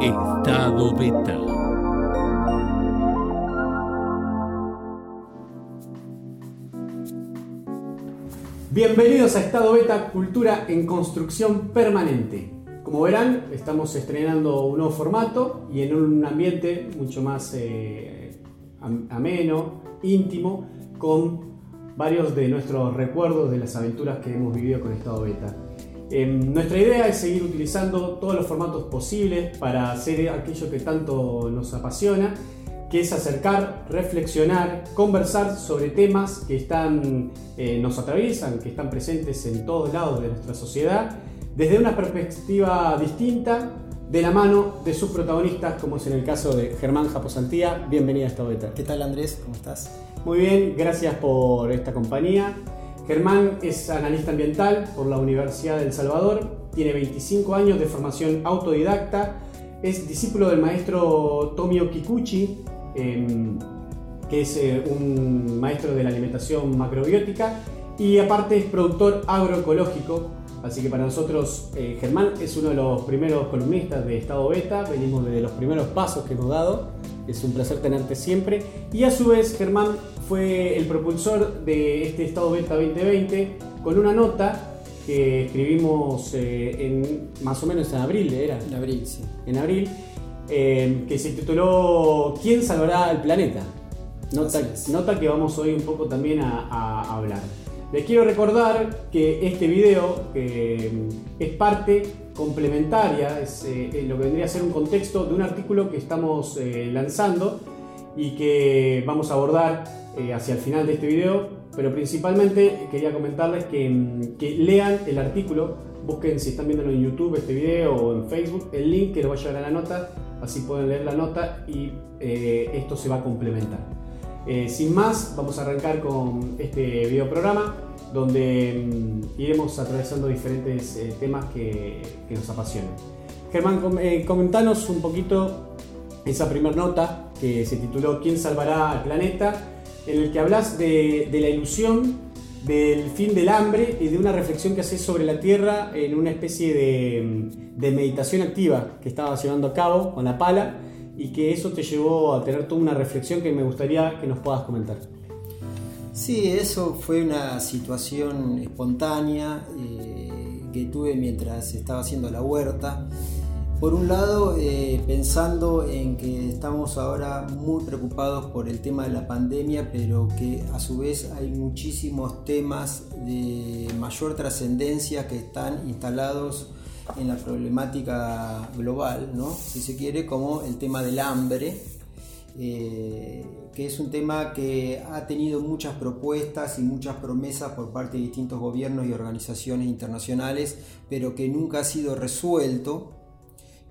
Estado Beta. Bienvenidos a Estado Beta, Cultura en Construcción Permanente. Como verán, estamos estrenando un nuevo formato y en un ambiente mucho más eh, am- ameno, íntimo, con varios de nuestros recuerdos de las aventuras que hemos vivido con Estado Beta. Em, nuestra idea es seguir utilizando todos los formatos posibles para hacer aquello que tanto nos apasiona, que es acercar, reflexionar, conversar sobre temas que están, eh, nos atraviesan, que están presentes en todos lados de nuestra sociedad, desde una perspectiva distinta, de la mano de sus protagonistas, como es en el caso de Germán Japosantía. Bienvenida a esta beta. ¿Qué tal Andrés? ¿Cómo estás? Muy bien, gracias por esta compañía. Germán es analista ambiental por la Universidad del Salvador, tiene 25 años de formación autodidacta, es discípulo del maestro Tomio Kikuchi, em, que es eh, un maestro de la alimentación macrobiótica, y aparte es productor agroecológico. Así que para nosotros eh, Germán es uno de los primeros columnistas de Estado Beta, venimos de los primeros pasos que hemos dado, es un placer tenerte siempre. Y a su vez Germán fue el propulsor de este Estado Beta 2020 con una nota que escribimos eh, en más o menos en abril, ¿era? En abril, sí. En abril, eh, que se tituló ¿Quién salvará al planeta? Nota, nota que vamos hoy un poco también a, a hablar. Les quiero recordar que este video que mm, es parte complementaria, es eh, eh, lo que vendría a ser un contexto de un artículo que estamos eh, lanzando y que vamos a abordar eh, hacia el final de este video, pero principalmente quería comentarles que, mm, que lean el artículo, busquen si están viéndolo en YouTube este video o en Facebook, el link que lo va a llevar a la nota, así pueden leer la nota y eh, esto se va a complementar. Eh, sin más, vamos a arrancar con este video programa donde mm, iremos atravesando diferentes temas que, que nos apasionan. Germán, com- comentanos un poquito esa primera nota que se tituló ¿Quién salvará al planeta? en el que hablas de, de la ilusión del fin del hambre y de una reflexión que haces sobre la Tierra en una especie de, de meditación activa que estabas llevando a cabo con la pala y que eso te llevó a tener toda una reflexión que me gustaría que nos puedas comentar. Sí, eso fue una situación espontánea eh, que tuve mientras estaba haciendo la huerta. Por un lado, eh, pensando en que estamos ahora muy preocupados por el tema de la pandemia, pero que a su vez hay muchísimos temas de mayor trascendencia que están instalados en la problemática global, si se quiere, como el tema del hambre, eh, que es un tema que ha tenido muchas propuestas y muchas promesas por parte de distintos gobiernos y organizaciones internacionales, pero que nunca ha sido resuelto.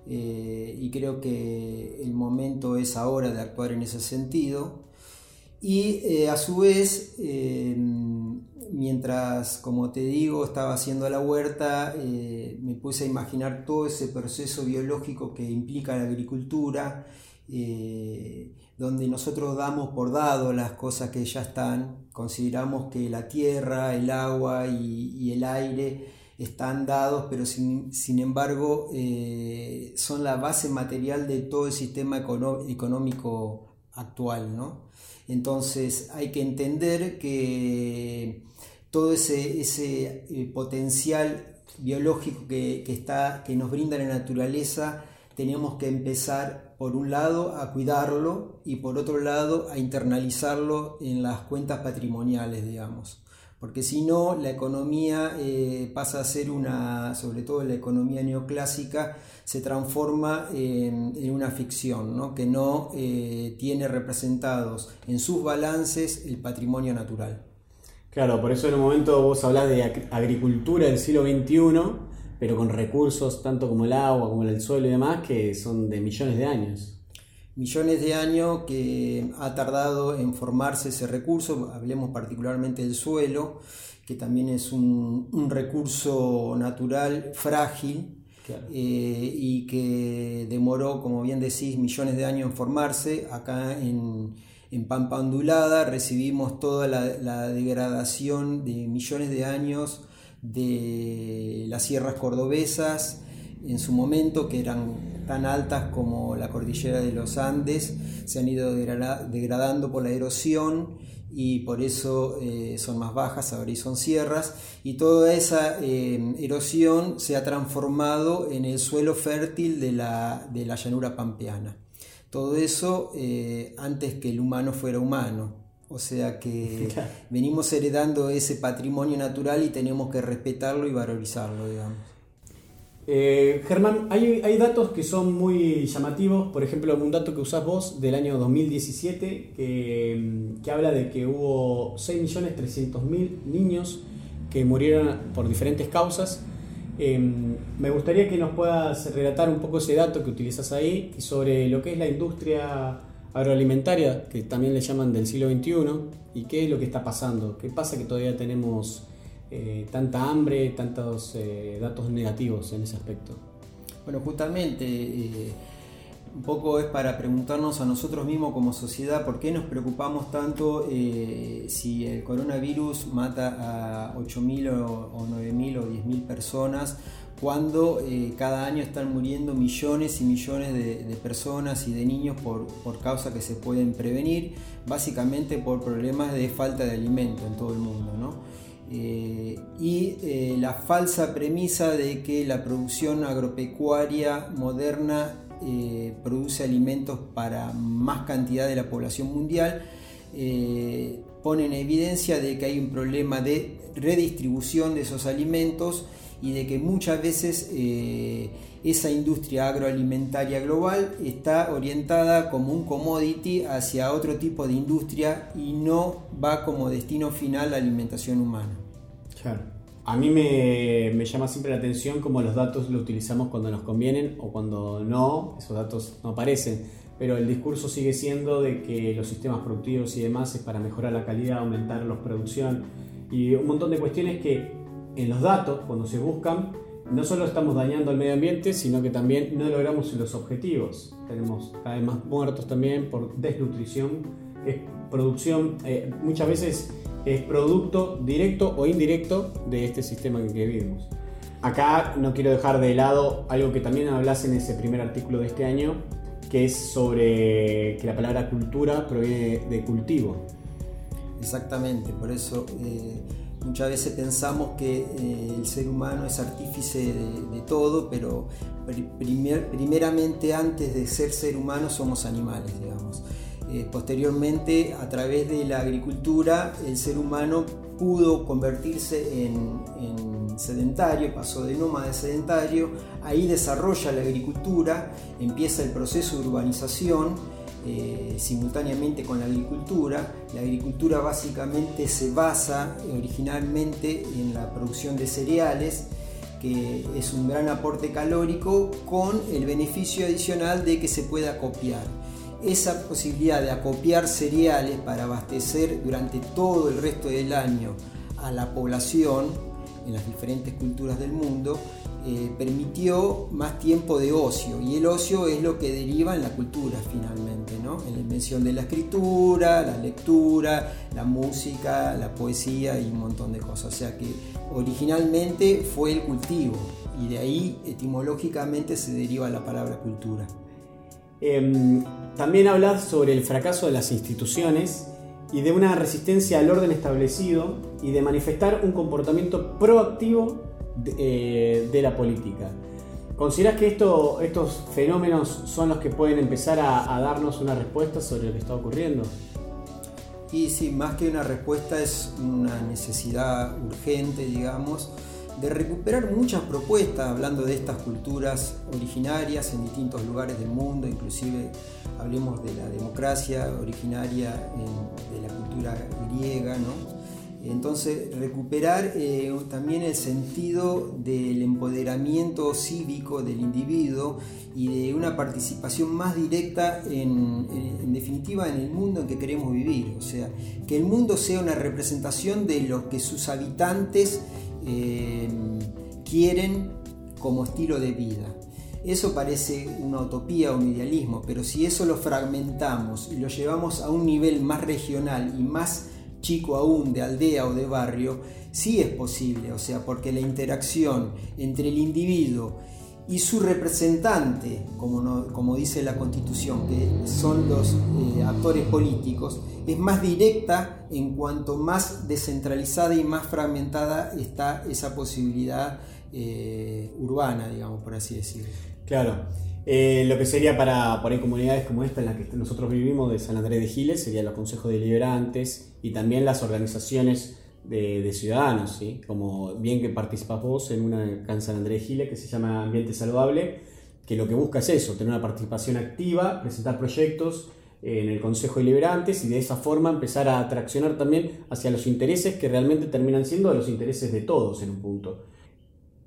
Eh, y creo que el momento es ahora de actuar en ese sentido. Y eh, a su vez, eh, mientras, como te digo, estaba haciendo la huerta, me puse a imaginar todo ese proceso biológico que implica la agricultura, donde nosotros damos por dado las cosas que ya están, consideramos que la tierra, el agua y el aire están dados, pero sin, sin embargo eh, son la base material de todo el sistema económico actual, ¿no? Entonces hay que entender que todo ese, ese eh, potencial biológico que, que está, que nos brinda la naturaleza, tenemos que empezar por un lado a cuidarlo y por otro lado a internalizarlo en las cuentas patrimoniales, digamos. Porque si no, la economía eh, pasa a ser una, sobre todo la economía neoclásica, se transforma en, una ficción, ¿no? que no eh, tiene representados en sus balances el patrimonio natural. Claro, por eso en un momento vos hablás de ag- agricultura del siglo XXI, pero con recursos tanto como el agua, como el suelo y demás, que son de millones de años. Millones de años que ha tardado en formarse ese recurso, hablemos particularmente del suelo, que también es un, un recurso natural frágil Claro. eh, y que demoró, como bien decís, millones de años en formarse. Acá en, en Pampa Ondulada recibimos toda la, la degradación de millones de años de las sierras cordobesas en su momento, que eran tan altas como la cordillera de los Andes se han ido degradando por la erosión y por eso eh, son más bajas, ahora y son sierras, y toda esa eh, erosión se ha transformado en el suelo fértil de la, de la llanura pampeana. Todo eso eh, antes que el humano fuera humano. O sea que venimos heredando ese patrimonio natural y tenemos que respetarlo y valorizarlo, digamos. Eh, Germán, hay, datos que son muy llamativos, por ejemplo, un dato que usás vos del año 2017 que, que habla de que hubo 6.300.000 niños que murieron por diferentes causas. Em, me gustaría que nos puedas relatar un poco ese dato que utilizas ahí y sobre lo que es la industria agroalimentaria, que también le llaman del siglo XXI, y qué es lo que está pasando. ¿Qué pasa que todavía tenemos eh, tanta hambre, tantos eh, datos negativos en ese aspecto? Bueno, justamente eh, un poco es para preguntarnos a nosotros mismos como sociedad por qué nos preocupamos tanto si el coronavirus mata a 8.000 o, 9.000 o 10.000 personas cuando cada año están muriendo millones y millones de, personas y de niños por, por causas que se pueden prevenir, básicamente por problemas de falta de alimento en todo el mundo. ¿no? Eh, y eh, la falsa premisa de que la producción agropecuaria moderna eh, produce alimentos para más cantidad de la población mundial pone en evidencia de que hay un problema de redistribución de esos alimentos y de que muchas veces esa industria agroalimentaria global está orientada como un commodity hacia otro tipo de industria y no va como destino final la alimentación humana. Claro. A mí me, llama siempre la atención cómo los datos los utilizamos cuando nos convienen o cuando no, esos datos no aparecen. Pero el discurso sigue siendo de que los sistemas productivos y demás es para mejorar la calidad, aumentar la producción y un montón de cuestiones que en los datos, cuando se buscan, no solo estamos dañando al medio ambiente, sino que también no logramos los objetivos. Tenemos cada vez más muertos también por desnutrición, es producción, eh, muchas veces es producto directo o indirecto de este sistema en que vivimos. Acá no quiero dejar de lado algo que también hablas en ese primer artículo de este año, que es sobre que la palabra cultura proviene de cultivo. Exactamente, por eso eh, Muchas veces pensamos que eh, el ser humano es artífice de, todo, pero primeramente antes de ser ser humano somos animales, digamos. Eh, posteriormente, a través de la agricultura, el ser humano pudo convertirse en, en sedentario, pasó de nómada a sedentario, ahí desarrolla la agricultura, empieza el proceso de urbanización, eh, simultáneamente con la agricultura. La agricultura básicamente se basa originalmente en la producción de cereales, que es un gran aporte calórico con el beneficio adicional de que se pueda copiar. Esa posibilidad de acopiar cereales para abastecer durante todo el resto del año a la población en las diferentes culturas del mundo eh, permitió más tiempo de ocio y el ocio es lo que deriva en la cultura finalmente, ¿no? en la invención de la escritura, la lectura, la música, la poesía y un montón de cosas. O sea que originalmente fue el cultivo y de ahí etimológicamente se deriva la palabra cultura. Em, también hablas sobre el fracaso de las instituciones y de una resistencia al orden establecido y de manifestar un comportamiento proactivo eh, de, la política. ¿Consideras que esto, estos fenómenos son los que pueden empezar a, darnos una respuesta sobre lo que está ocurriendo? Y sí, más que una respuesta es una necesidad urgente, digamos, de recuperar muchas propuestas hablando de estas culturas originarias en distintos lugares del mundo, inclusive hablemos de la democracia originaria de la cultura griega, ¿no? Entonces, recuperar eh, también el sentido del empoderamiento cívico del individuo y de una participación más directa en, definitiva en el mundo en que queremos vivir. O sea, que el mundo sea una representación de lo que sus habitantes eh, quieren como estilo de vida. Eso parece una utopía o un idealismo, pero si eso lo fragmentamos y lo llevamos a un nivel más regional y más chico aún de aldea o de barrio, sí es posible, o sea, porque la interacción entre el individuo y su representante, como, como dice la Constitución, que son los eh, actores políticos, es más directa en cuanto más descentralizada y más fragmentada está esa posibilidad eh, urbana, digamos, por así decirlo. Claro. Eh, lo que sería para comunidades como esta en la que nosotros vivimos de San Andrés de Giles serían los consejos deliberantes y también las organizaciones de, ciudadanos, ¿sí? como bien que participas vos en una en San Andrés de Giles que se llama Ambiente Saludable, que lo que busca es eso, tener una participación activa, presentar proyectos en el Consejo Deliberantes y de esa forma empezar a atraccionar también hacia los intereses que realmente terminan siendo los intereses de todos en un punto.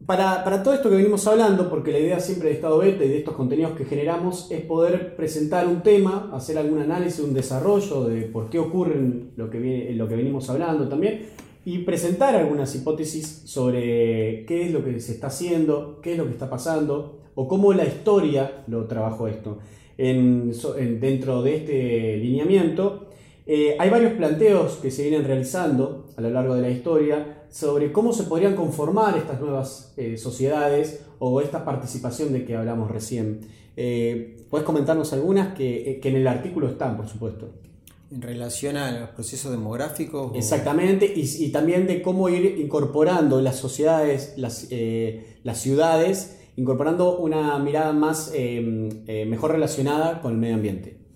Para, todo esto que venimos hablando, porque la idea siempre de Estado Beta y de estos contenidos que generamos es poder presentar un tema, hacer algún análisis, un desarrollo de por qué ocurre lo que, lo que venimos hablando también, y presentar algunas hipótesis sobre qué es lo que se está haciendo, qué es lo que está pasando, o cómo la historia lo trabajó esto. dentro de este lineamiento, eh, hay varios planteos que se vienen realizando a lo largo de la historia sobre cómo se podrían conformar estas nuevas eh, sociedades o esta participación de que hablamos recién. Eh, ¿Puedes comentarnos algunas que, en el artículo están, por supuesto? En relación a los procesos demográficos. Exactamente, y, también de cómo ir incorporando las sociedades, las, eh, las ciudades, incorporando una mirada más mejor relacionada con el medio ambiente.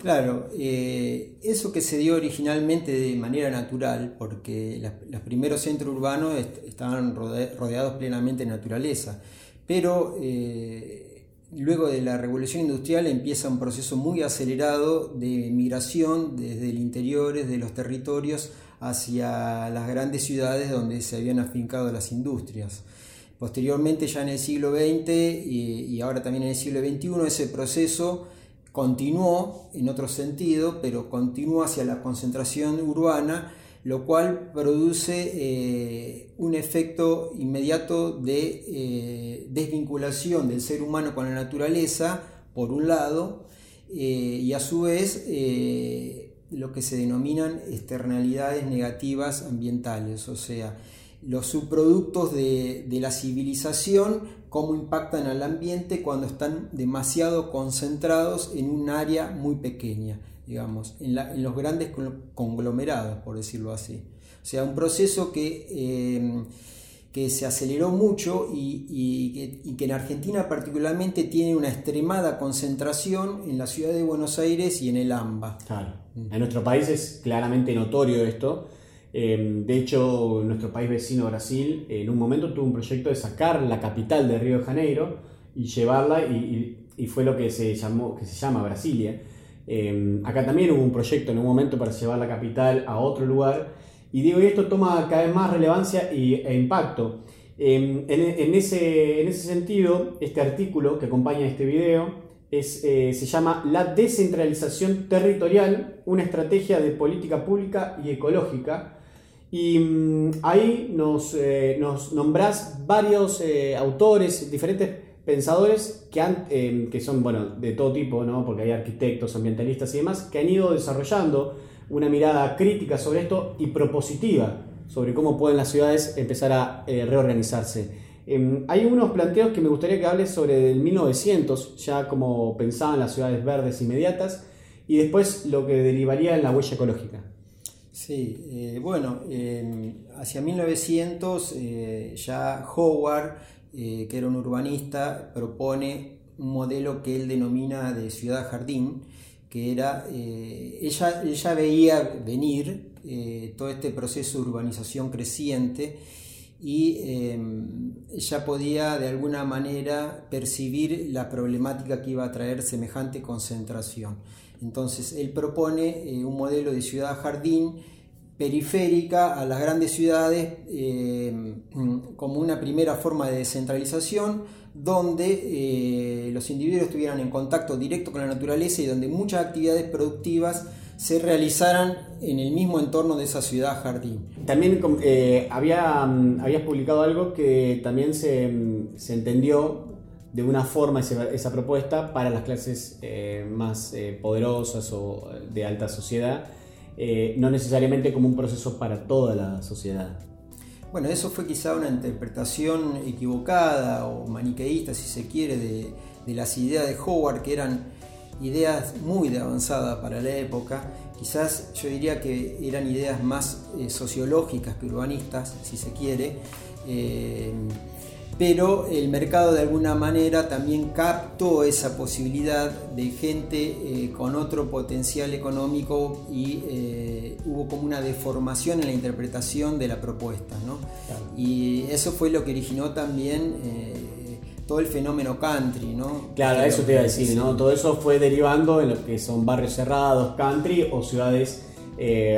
Claro, eh, eso que se dio originalmente de manera natural, porque los primeros centros urbanos estaban rodeados plenamente de naturaleza, pero eh, luego de la revolución industrial empieza un proceso muy acelerado de migración desde el interior de los territorios hacia las grandes ciudades donde se habían afincado las industrias. Posteriormente, ya en el siglo XX y ahora también en el siglo XXI, ese proceso continuó en otro sentido, pero continuó hacia la concentración urbana, lo cual produce eh, un efecto inmediato de eh, desvinculación del ser humano con la naturaleza, por un lado, eh, y a su vez lo que se denominan externalidades negativas ambientales, o sea, los subproductos de, la civilización, cómo impactan al ambiente cuando están demasiado concentrados en un área muy pequeña, digamos, en, los grandes conglomerados, por decirlo así. O sea, un proceso que, eh, que se aceleró mucho y, que, en Argentina particularmente tiene una extremada concentración en la ciudad de Buenos Aires y en el AMBA. Claro. En nuestro país es claramente notorio esto Em, de hecho, nuestro país vecino Brasil en un momento tuvo un proyecto de sacar la capital de Río de Janeiro y llevarla y, fue lo que se, llamó, que se llama Brasilia. Em, acá también hubo un proyecto en un momento para llevar la capital a otro lugar y digo, esto toma cada vez más relevancia y, e impacto. Em, en, ese, en ese sentido, este artículo que acompaña este video es, eh, se llama La descentralización territorial, una estrategia de política pública y ecológica y mm, ahí nos, eh, nombrás varios eh, autores, diferentes pensadores que, han, em, que son bueno, de todo tipo, ¿no? porque hay arquitectos, ambientalistas y demás, que han ido desarrollando una mirada crítica sobre esto y propositiva sobre cómo pueden las ciudades empezar a eh, reorganizarse. Em, hay unos planteos que me gustaría que hables sobre el 1900, ya como pensaban las ciudades verdes inmediatas, y después lo que derivaría en la huella ecológica. Sí, eh, bueno, hacia 1900 eh, ya Howard, eh, que era un urbanista, propone un modelo que él denomina de ciudad jardín, que era, ella, ella veía venir todo este proceso de urbanización creciente y ella podía de alguna manera percibir la problemática que iba a traer semejante concentración. Entonces, él propone eh, un modelo de ciudad-jardín periférica a las grandes ciudades eh, como una primera forma de descentralización donde eh, los individuos estuvieran en contacto directo con la naturaleza y donde muchas actividades productivas se realizaran en el mismo entorno de esa ciudad jardín. También había, mm, habías publicado algo que también se, mm, se entendió de una forma esa, propuesta para las clases eh, más eh, poderosas o de alta sociedad, eh, no necesariamente como un proceso para toda la sociedad. Bueno, eso fue quizá una interpretación equivocada o maniqueísta, si se quiere, de, las ideas de Howard, que eran ideas muy de avanzada para la época. Quizás yo diría que eran ideas más eh, sociológicas que urbanistas, si se quiere. Pero el mercado de alguna manera también captó esa posibilidad de gente eh, con otro potencial económico y eh, hubo como una deformación en la interpretación de la propuesta. ¿no? Y eso fue lo que originó también eh, todo el fenómeno country. ¿no? Claro, eso te iba a decir, ¿no? todo eso fue derivando en lo que son barrios cerrados, country o ciudades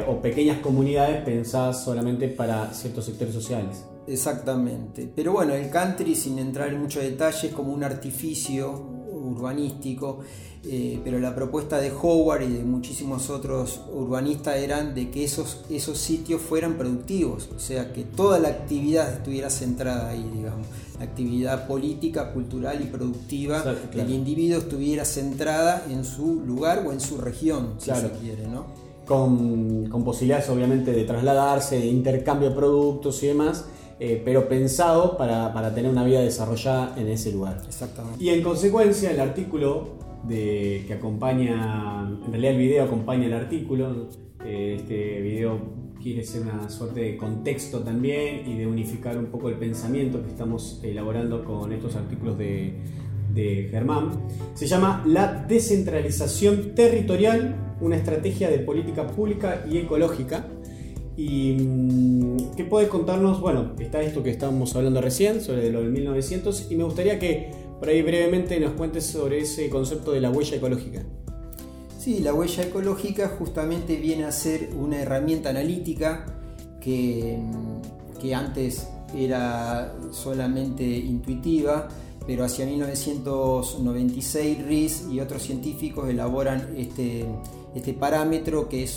o pequeñas comunidades pensadas solamente para ciertos sectores sociales. Exactamente. Pero bueno, el country, sin entrar en muchos detalles, es como un artificio urbanístico, eh, pero la propuesta de Howard y de muchísimos otros urbanistas eran de que esos, esos sitios fueran productivos, o sea, que toda la actividad estuviera centrada ahí, digamos. La actividad política, cultural y productiva del individuo estuviera centrada en su lugar o en su región, si se quiere, ¿no? Con, con posibilidades obviamente de trasladarse, de intercambio de productos y demás eh, pero pensado para, tener una vida desarrollada en ese lugar. Exactamente. Y en consecuencia, el artículo de, que acompaña, en realidad el video acompaña el artículo, eh, este video quiere ser una suerte de contexto también y de unificar un poco el pensamiento que estamos elaborando con estos artículos de, de Germán. Se llama La descentralización territorial, una estrategia de política pública y ecológica ¿Y mm, qué puedes contarnos? Bueno, está esto que estábamos hablando recién, sobre lo del 1900, y me gustaría que por ahí brevemente nos cuentes sobre ese concepto de la huella ecológica. Sí, la huella ecológica justamente viene a ser una herramienta analítica que, mm, que antes era solamente intuitiva, pero hacia 1996 RIS y otros científicos elaboran este, este parámetro que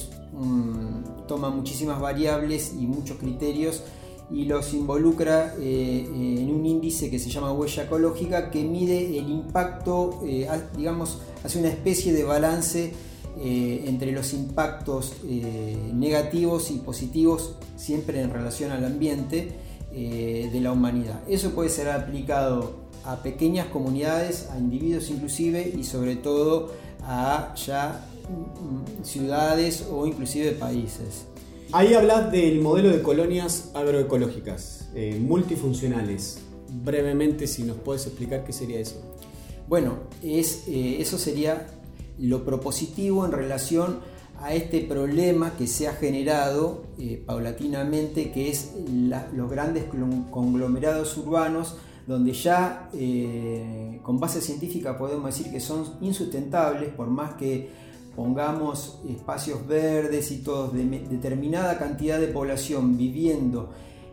toma muchísimas variables y muchos criterios y los involucra eh, en un índice que se llama huella ecológica que mide el impacto, eh, digamos, hace una especie de balance eh, entre los impactos negativos y positivos siempre en relación al ambiente de la humanidad. Eso puede ser aplicado a pequeñas comunidades, a individuos inclusive y sobre todo a ya ciudades o inclusive países. Ahí hablas del modelo de colonias agroecológicas, eh, multifuncionales. Brevemente, si nos puedes explicar qué sería eso. Bueno, es, eh, eso sería lo propositivo en relación a este problema que se ha generado eh, paulatinamente, que es los grandes conglomerados urbanos, donde ya con base científica podemos decir que son insustentables, por más que pongamos espacios verdes y todos de determinada cantidad de población viviendo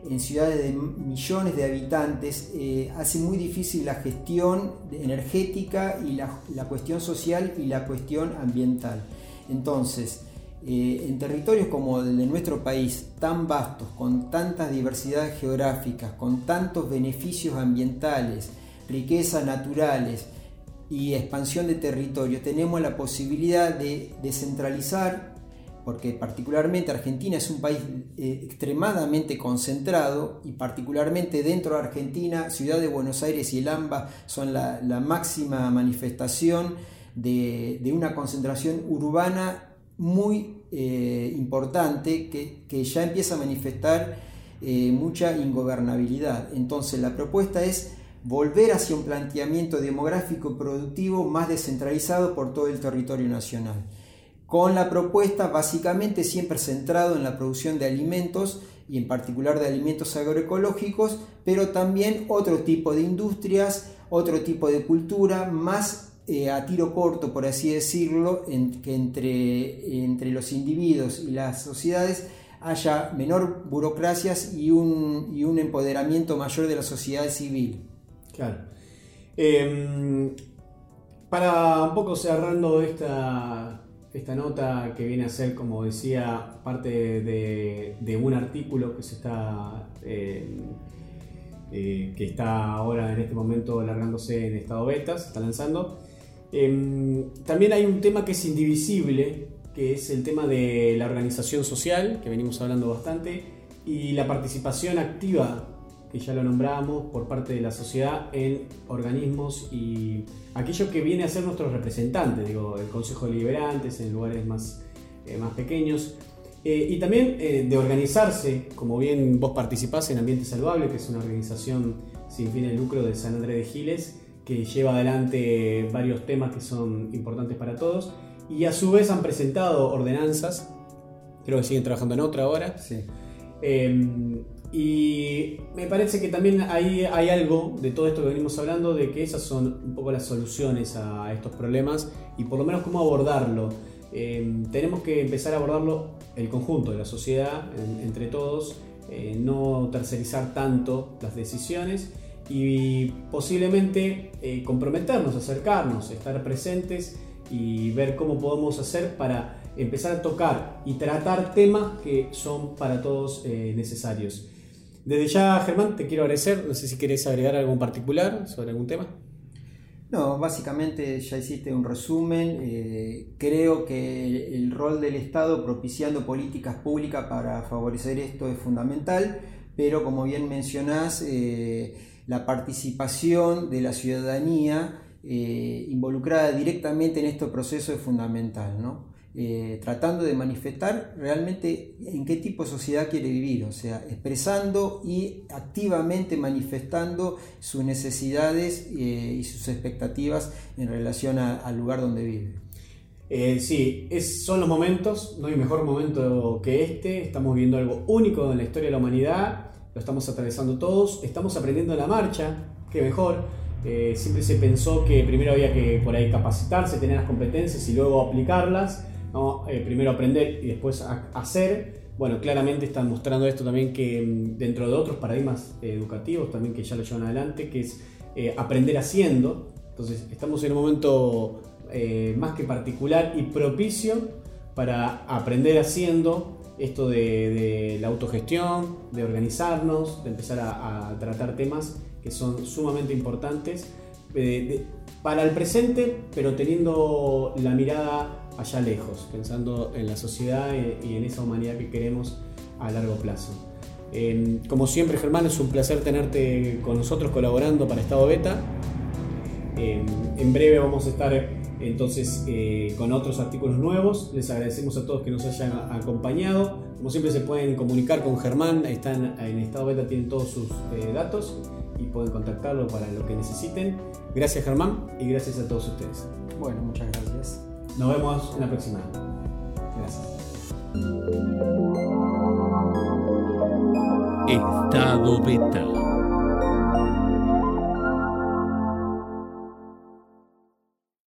en ciudades de millones de habitantes, eh, hace muy difícil la gestión energética y la, cuestión social y la cuestión ambiental. Entonces, eh, en territorios como el de nuestro país, tan vastos, con tantas diversidades geográficas, con tantos beneficios ambientales, riquezas naturales, y expansión de territorio, tenemos la posibilidad de descentralizar, porque particularmente Argentina es un país eh, extremadamente concentrado y particularmente dentro de Argentina, Ciudad de Buenos Aires y el AMBA son la, máxima manifestación de, una concentración urbana muy eh, importante que, ya empieza a manifestar eh, mucha ingobernabilidad. Entonces la propuesta es volver hacia un planteamiento demográfico productivo más descentralizado por todo el territorio nacional, con la propuesta básicamente siempre centrado en la producción de alimentos y en particular de alimentos agroecológicos, pero también otro tipo de industrias, otro tipo de cultura, más eh, a tiro corto, por así decirlo, que entre, entre los individuos y las sociedades haya menor burocracias y un, y un empoderamiento mayor de la sociedad civil. Claro. Em, para un poco cerrando esta, esta nota que viene a ser, como decía, parte de, un artículo que se está. Em, eh, que está ahora en este momento alargándose en estado beta, se está lanzando. Em, también hay un tema que es indivisible, que es el tema de la organización social, que venimos hablando bastante, y la participación activa, que ya lo nombramos, por parte de la sociedad en organismos y aquello que viene a ser nuestro representante, digo, el Consejo de Liberantes en lugares más, eh, más pequeños. Eh, y también eh, de organizarse, como bien vos participás en Ambiente Saludable, que es una organización sin fin de lucro de San Andrés de Giles, que lleva adelante varios temas que son importantes para todos. Y a su vez han presentado ordenanzas, creo que siguen trabajando en otra ahora. Sí. Y me parece que también hay, hay algo de todo esto que venimos hablando, de que esas son un poco las soluciones a estos problemas y por lo menos cómo abordarlo. Em, tenemos que empezar a abordarlo el conjunto de la sociedad, entre todos, eh, no tercerizar tanto las decisiones y posiblemente eh, comprometernos, acercarnos, estar presentes y ver cómo podemos hacer para empezar a tocar y tratar temas que son para todos eh, necesarios. Desde ya, Germán, te quiero agradecer. No sé si querés agregar algo en particular sobre algún tema. No, básicamente ya hiciste un resumen. Eh, creo que el rol del Estado propiciando políticas públicas para favorecer esto es fundamental, pero como bien mencionás, eh, la participación de la ciudadanía involucrada directamente en este proceso es fundamental. ¿no? Eh, tratando de manifestar realmente en qué tipo de sociedad quiere vivir, o sea, expresando y activamente manifestando sus necesidades eh, y sus expectativas en relación al lugar donde vive. Eh, sí, es, son los momentos, no hay mejor momento que este, estamos viviendo algo único en la historia de la humanidad, lo estamos atravesando todos, estamos aprendiendo en la marcha, qué mejor. siempre se pensó que primero había que por ahí capacitarse, tener las competencias y luego aplicarlas. Eh, primero aprender y después hacer. Bueno, claramente están mostrando esto también que mm, dentro de otros paradigmas educativos también que ya lo llevan adelante, que es eh, aprender haciendo. Entonces estamos en un momento eh, más que particular y propicio para aprender haciendo esto de, la autogestión, de organizarnos, de empezar a, tratar temas que son sumamente importantes para el presente, pero teniendo la mirada allá lejos, pensando en la sociedad y en esa humanidad que queremos a largo plazo. Em, como siempre, Germán, es un placer tenerte con nosotros colaborando para Estado Beta. Em, en breve vamos a estar entonces eh, con otros artículos nuevos. Les agradecemos a todos que nos hayan acompañado. Como siempre se pueden comunicar con Germán, están en Estado Beta, tienen todos sus eh, datos y pueden contactarlo para lo que necesiten. Gracias Germán y gracias a todos ustedes. Bueno, muchas gracias. Nos vemos en la próxima. Gracias. Estado Beta.